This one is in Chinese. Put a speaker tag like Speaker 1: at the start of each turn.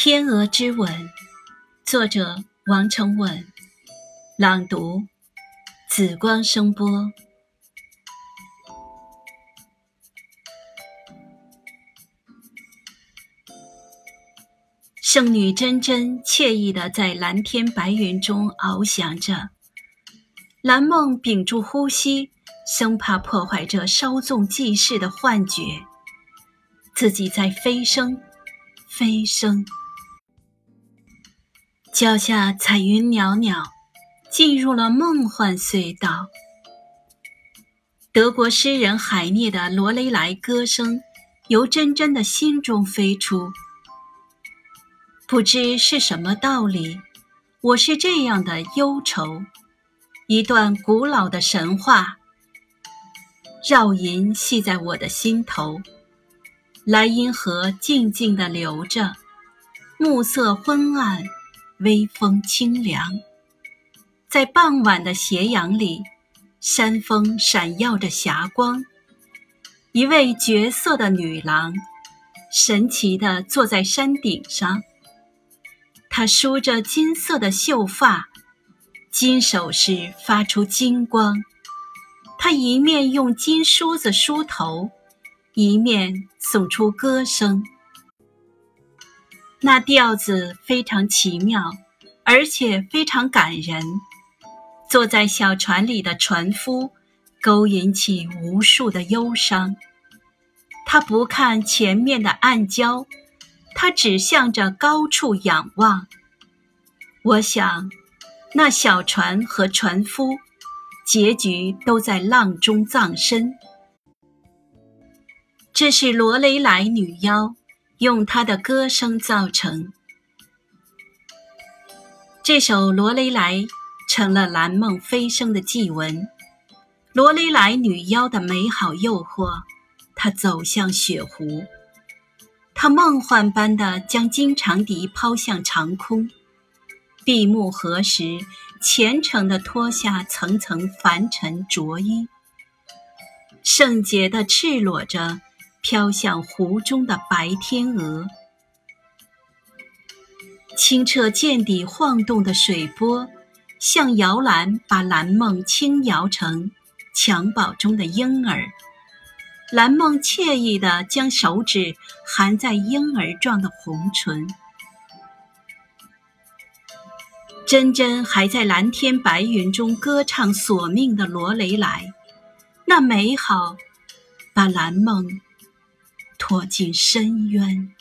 Speaker 1: 天鹅之吻，作者王成稳，朗读紫光声波。圣女真真惬意地在蓝天白云中翱翔着，蓝梦屏住呼吸，生怕破坏这稍纵即逝的幻觉，自己在飞升，飞升。脚下彩云袅袅，进入了梦幻隧道。德国诗人海涅的罗雷莱歌声由真真的心中飞出。不知是什么道理，我是这样的忧愁。一段古老的神话，绕银系在我的心头。莱茵河静静地流着，暮色昏暗。微风清凉，在傍晚的斜阳里，山峰闪耀着霞光。一位绝色的女郎，神奇地坐在山顶上。她梳着金色的秀发，金首饰发出金光。她一面用金梳子梳头，一面送出歌声。那调子非常奇妙，而且非常感人。坐在小船里的船夫，勾引起无数的忧伤。他不看前面的暗礁，他只向着高处仰望。我想，那小船和船夫，结局都在浪中葬身。这是罗雷莱女妖。用他的歌声造成这首《罗雷莱》，成了蓝梦飞升的祭文。罗雷莱女妖的美好诱惑，她走向雪湖，她梦幻般的将金长笛抛向长空，闭目合时，虔诚地脱下层层凡尘着衣，圣洁的赤裸着。飘向湖中的白天鹅，清澈见底晃动的水波，像摇篮，把蓝梦轻摇成襁褓中的婴儿。蓝梦惬意地将手指含在婴儿状的红唇，真真还在蓝天白云中歌唱索命的罗雷来，那美好，把蓝梦。拖进深渊。